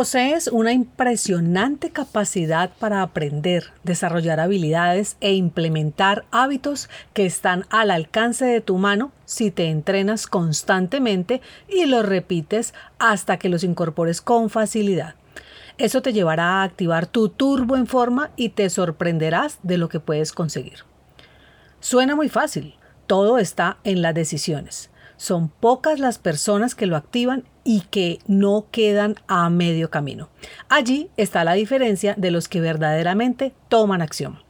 Posees una impresionante capacidad para aprender, desarrollar habilidades e implementar hábitos que están al alcance de tu mano si te entrenas constantemente y los repites hasta que los incorpores con facilidad. Eso te llevará a activar tu turbo en forma y te sorprenderás de lo que puedes conseguir. Suena muy fácil, todo está en las decisiones. Son pocas las personas que lo activan y que no quedan a medio camino. Allí está la diferencia de los que verdaderamente toman acción.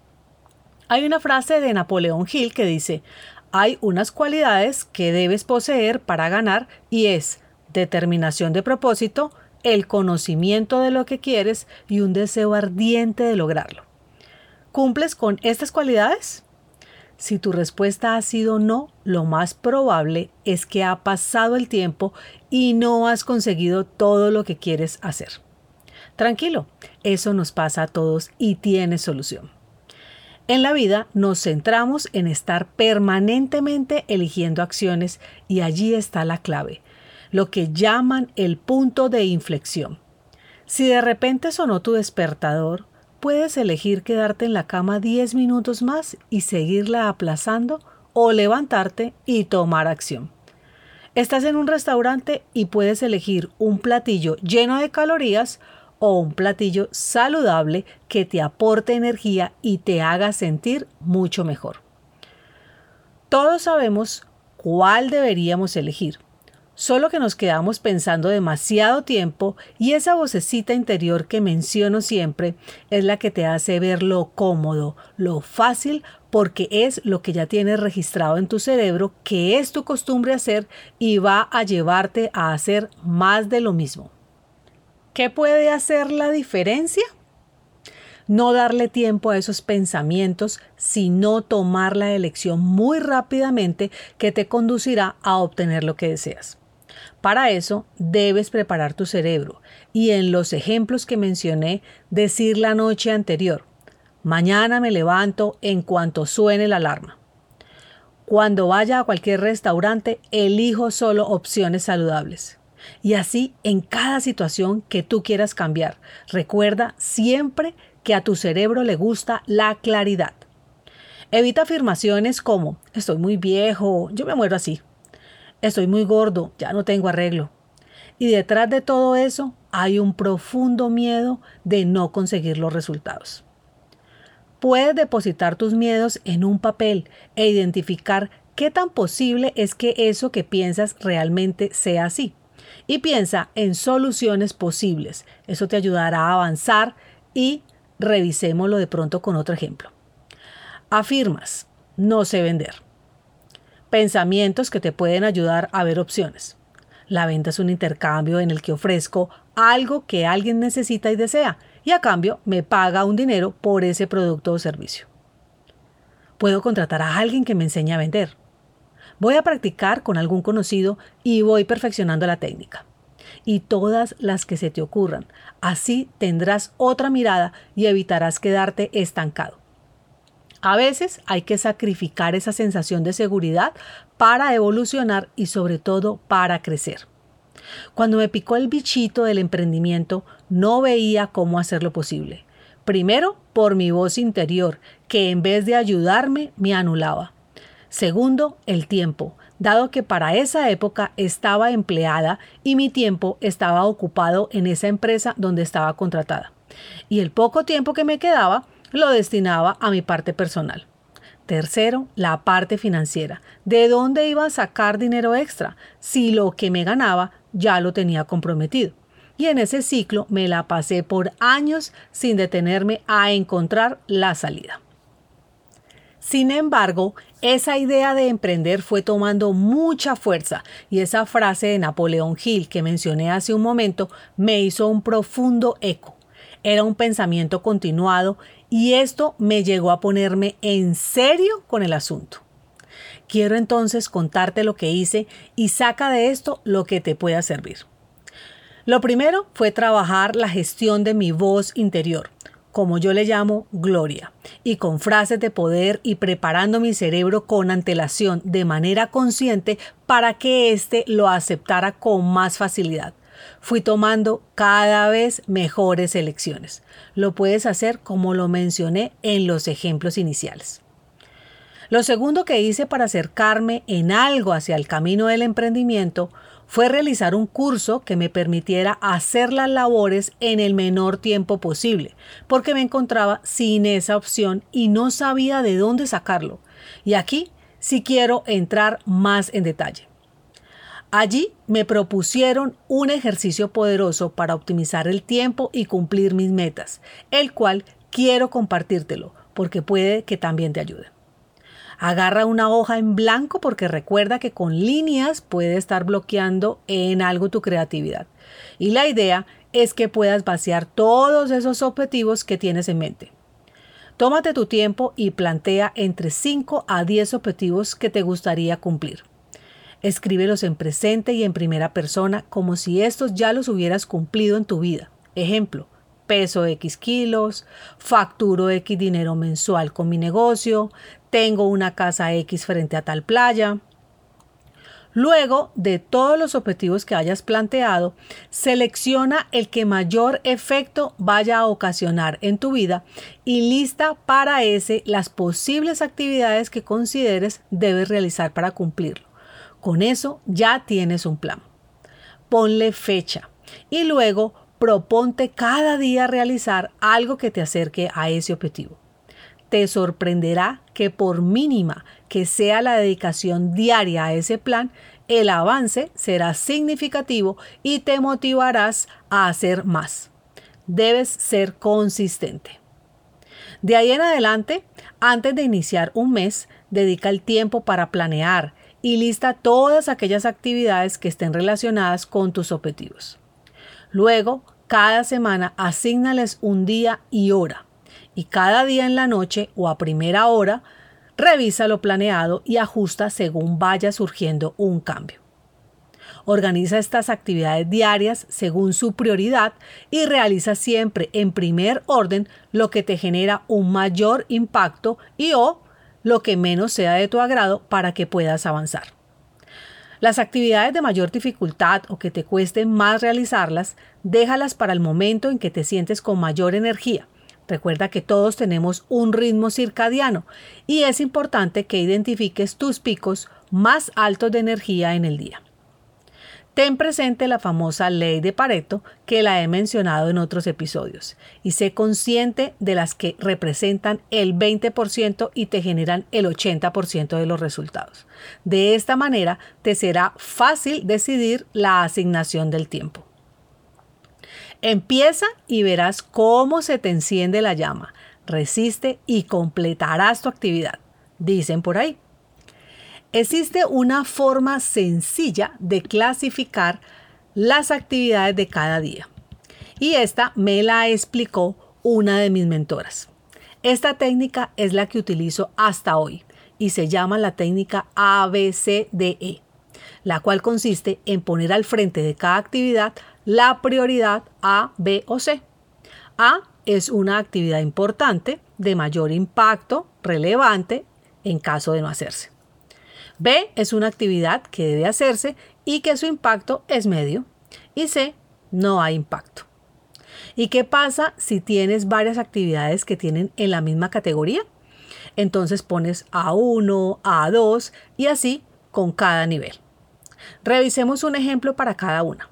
Hay una frase de Napoleón Hill que dice, hay unas cualidades que debes poseer para ganar y es determinación de propósito, el conocimiento de lo que quieres y un deseo ardiente de lograrlo. ¿Cumples con estas cualidades? Si tu respuesta ha sido no, lo más probable es que ha pasado el tiempo y no has conseguido todo lo que quieres hacer. Tranquilo, eso nos pasa a todos y tiene solución. En la vida nos centramos en estar permanentemente eligiendo acciones y allí está la clave, lo que llaman el punto de inflexión. Si de repente sonó tu despertador Puedes elegir quedarte en la cama 10 minutos más y seguirla aplazando o levantarte y tomar acción. Estás en un restaurante y puedes elegir un platillo lleno de calorías o un platillo saludable que te aporte energía y te haga sentir mucho mejor. Todos sabemos cuál deberíamos elegir, Solo que nos quedamos pensando demasiado tiempo y esa vocecita interior que menciono siempre es la que te hace ver lo cómodo, lo fácil, porque es lo que ya tienes registrado en tu cerebro, que es tu costumbre hacer y va a llevarte a hacer más de lo mismo. ¿Qué puede hacer la diferencia? No darle tiempo a esos pensamientos, sino tomar la elección muy rápidamente que te conducirá a obtener lo que deseas. Para eso debes preparar tu cerebro y en los ejemplos que mencioné decir la noche anterior, mañana me levanto en cuanto suene la alarma. Cuando vaya a cualquier restaurante, elijo solo opciones saludables. Y así en cada situación que tú quieras cambiar. Recuerda siempre que a tu cerebro le gusta la claridad. Evita afirmaciones como estoy muy viejo, yo me muero así, Estoy muy gordo, ya no tengo arreglo. Y detrás de todo eso hay un profundo miedo de no conseguir los resultados. Puedes depositar tus miedos en un papel e identificar qué tan posible es que eso que piensas realmente sea así. Y piensa en soluciones posibles. Eso te ayudará a avanzar y revisémoslo de pronto con otro ejemplo. Afirmas, no sé vender pensamientos que te pueden ayudar a ver opciones. La venta es un intercambio en el que ofrezco algo que alguien necesita y desea y a cambio me paga un dinero por ese producto o servicio. Puedo contratar a alguien que me enseñe a vender. Voy a practicar con algún conocido y voy perfeccionando la técnica. Y todas las que se te ocurran. Así tendrás otra mirada y evitarás quedarte estancado. A veces hay que sacrificar esa sensación de seguridad para evolucionar y sobre todo para crecer. Cuando me picó el bichito del emprendimiento, no veía cómo hacerlo posible. Primero, por mi voz interior, que en vez de ayudarme, me anulaba. Segundo, el tiempo, dado que para esa época estaba empleada y mi tiempo estaba ocupado en esa empresa donde estaba contratada. Y el poco tiempo que me quedaba, lo destinaba a mi parte personal. Tercero, la parte financiera. ¿De dónde iba a sacar dinero extra si lo que me ganaba ya lo tenía comprometido? Y en ese ciclo me la pasé por años sin detenerme a encontrar la salida. Sin embargo, esa idea de emprender fue tomando mucha fuerza y esa frase de Napoleón Hill que mencioné hace un momento me hizo un profundo eco. Era un pensamiento continuado y esto me llegó a ponerme en serio con el asunto. Quiero entonces contarte lo que hice y saca de esto lo que te pueda servir. Lo primero fue trabajar la gestión de mi voz interior como yo le llamo, gloria, y con frases de poder y preparando mi cerebro con antelación de manera consciente para que éste lo aceptara con más facilidad. Fui tomando cada vez mejores elecciones. Lo puedes hacer como lo mencioné en los ejemplos iniciales. Lo segundo que hice para acercarme en algo hacia el camino del emprendimiento fue realizar un curso que me permitiera hacer las labores en el menor tiempo posible, porque me encontraba sin esa opción y no sabía de dónde sacarlo. Y aquí sí quiero entrar más en detalle. Allí me propusieron un ejercicio poderoso para optimizar el tiempo y cumplir mis metas, el cual quiero compartírtelo, porque puede que también te ayude. Agarra una hoja en blanco porque recuerda que con líneas puede estar bloqueando en algo tu creatividad. Y la idea es que puedas vaciar todos esos objetivos que tienes en mente. Tómate tu tiempo y plantea entre 5 a 10 objetivos que te gustaría cumplir. Escríbelos en presente y en primera persona como si estos ya los hubieras cumplido en tu vida. Ejemplo, peso X kilos, facturo X dinero mensual con mi negocio, tengo una casa X frente a tal playa. Luego de todos los objetivos que hayas planteado, selecciona el que mayor efecto vaya a ocasionar en tu vida y lista para ese las posibles actividades que consideres debes realizar para cumplirlo. Con eso ya tienes un plan. Ponle fecha y luego proponte cada día realizar algo que te acerque a ese objetivo te sorprenderá que por mínima que sea la dedicación diaria a ese plan, el avance será significativo y te motivarás a hacer más. Debes ser consistente. De ahí en adelante, antes de iniciar un mes, dedica el tiempo para planear y lista todas aquellas actividades que estén relacionadas con tus objetivos. Luego, cada semana, asignales un día y hora y cada día en la noche o a primera hora, revisa lo planeado y ajusta según vaya surgiendo un cambio. Organiza estas actividades diarias según su prioridad y realiza siempre en primer orden lo que te genera un mayor impacto y o lo que menos sea de tu agrado para que puedas avanzar. Las actividades de mayor dificultad o que te cuesten más realizarlas, déjalas para el momento en que te sientes con mayor energía Recuerda que todos tenemos un ritmo circadiano y es importante que identifiques tus picos más altos de energía en el día. Ten presente la famosa ley de Pareto que la he mencionado en otros episodios y sé consciente de las que representan el 20% y te generan el 80% de los resultados. De esta manera te será fácil decidir la asignación del tiempo. Empieza y verás cómo se te enciende la llama. Resiste y completarás tu actividad, dicen por ahí. Existe una forma sencilla de clasificar las actividades de cada día. Y esta me la explicó una de mis mentoras. Esta técnica es la que utilizo hasta hoy y se llama la técnica ABCDE, la cual consiste en poner al frente de cada actividad la prioridad A, B o C. A es una actividad importante, de mayor impacto, relevante, en caso de no hacerse. B es una actividad que debe hacerse y que su impacto es medio. Y C, no hay impacto. ¿Y qué pasa si tienes varias actividades que tienen en la misma categoría? Entonces pones A1, A2 y así con cada nivel. Revisemos un ejemplo para cada una.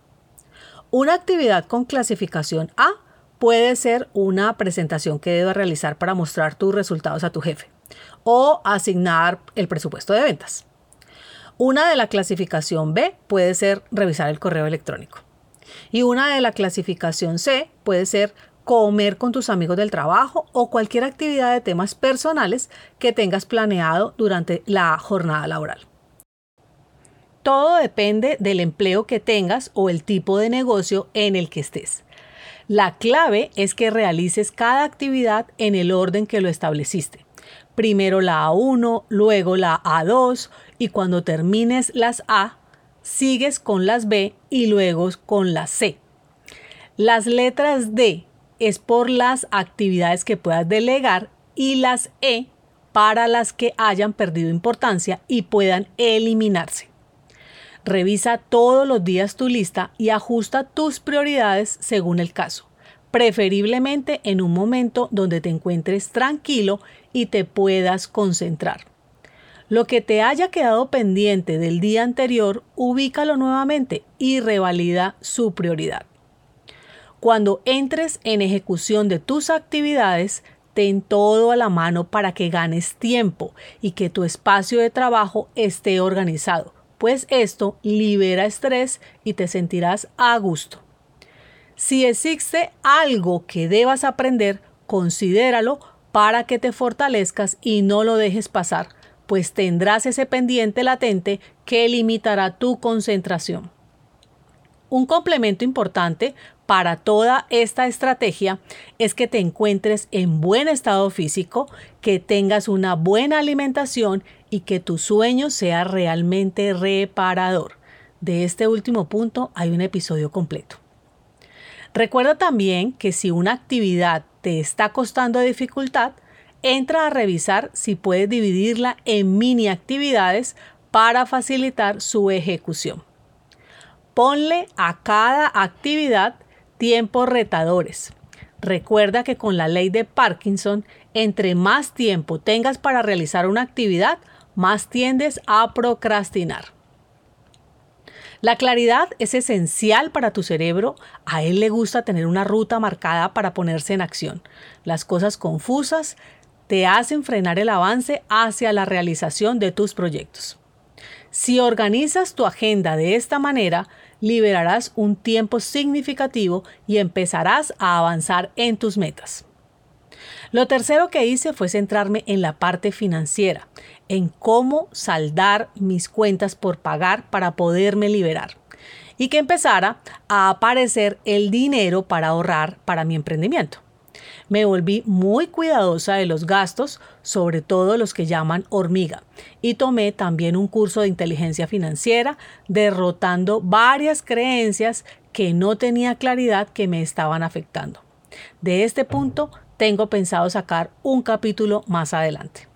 Una actividad con clasificación A puede ser una presentación que debes realizar para mostrar tus resultados a tu jefe o asignar el presupuesto de ventas. Una de la clasificación B puede ser revisar el correo electrónico. Y una de la clasificación C puede ser comer con tus amigos del trabajo o cualquier actividad de temas personales que tengas planeado durante la jornada laboral. Todo depende del empleo que tengas o el tipo de negocio en el que estés. La clave es que realices cada actividad en el orden que lo estableciste. Primero la A1, luego la A2 y cuando termines las A, sigues con las B y luego con las C. Las letras D es por las actividades que puedas delegar y las E para las que hayan perdido importancia y puedan eliminarse. Revisa todos los días tu lista y ajusta tus prioridades según el caso, preferiblemente en un momento donde te encuentres tranquilo y te puedas concentrar. Lo que te haya quedado pendiente del día anterior, ubícalo nuevamente y revalida su prioridad. Cuando entres en ejecución de tus actividades, ten todo a la mano para que ganes tiempo y que tu espacio de trabajo esté organizado, pues esto libera estrés y te sentirás a gusto. Si existe algo que debas aprender, considéralo para que te fortalezcas y no lo dejes pasar, pues tendrás ese pendiente latente que limitará tu concentración. Un complemento importante para toda esta estrategia es que te encuentres en buen estado físico, que tengas una buena alimentación y que tu sueño sea realmente reparador. De este último punto hay un episodio completo. Recuerda también que si una actividad te está costando dificultad, entra a revisar si puedes dividirla en mini actividades para facilitar su ejecución. Ponle a cada actividad tiempos retadores. Recuerda que con la ley de Parkinson, entre más tiempo tengas para realizar una actividad, más tiendes a procrastinar. La claridad es esencial para tu cerebro. A él le gusta tener una ruta marcada para ponerse en acción. Las cosas confusas te hacen frenar el avance hacia la realización de tus proyectos. Si organizas tu agenda de esta manera, liberarás un tiempo significativo y empezarás a avanzar en tus metas. Lo tercero que hice fue centrarme en la parte financiera, en cómo saldar mis cuentas por pagar para poderme liberar y que empezara a aparecer el dinero para ahorrar para mi emprendimiento. Me volví muy cuidadosa de los gastos, sobre todo los que llaman hormiga, y tomé también un curso de inteligencia financiera, derrotando varias creencias que no tenía claridad que me estaban afectando. De este punto tengo pensado sacar un capítulo más adelante.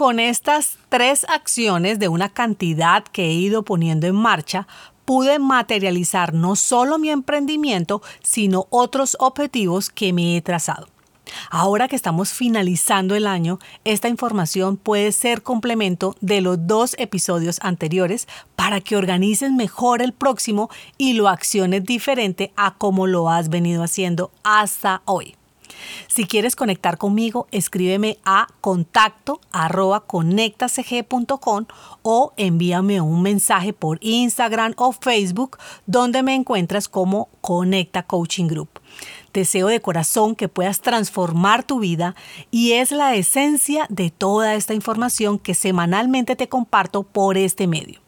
Con estas tres acciones de una cantidad que he ido poniendo en marcha, pude materializar no solo mi emprendimiento, sino otros objetivos que me he trazado. Ahora que estamos finalizando el año, esta información puede ser complemento de los dos episodios anteriores para que organices mejor el próximo y lo acciones diferente a como lo has venido haciendo hasta hoy. Si quieres conectar conmigo, escríbeme a contacto conectacg.com o envíame un mensaje por Instagram o Facebook donde me encuentras como Conecta Coaching Group. Deseo de corazón que puedas transformar tu vida y es la esencia de toda esta información que semanalmente te comparto por este medio.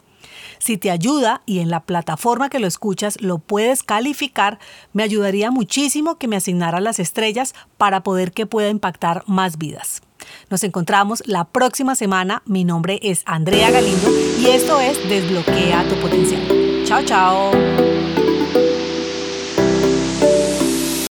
Si te ayuda y en la plataforma que lo escuchas lo puedes calificar, me ayudaría muchísimo que me asignaras las estrellas para poder que pueda impactar más vidas. Nos encontramos la próxima semana. Mi nombre es Andrea Galindo y esto es Desbloquea tu potencial. Chao, chao.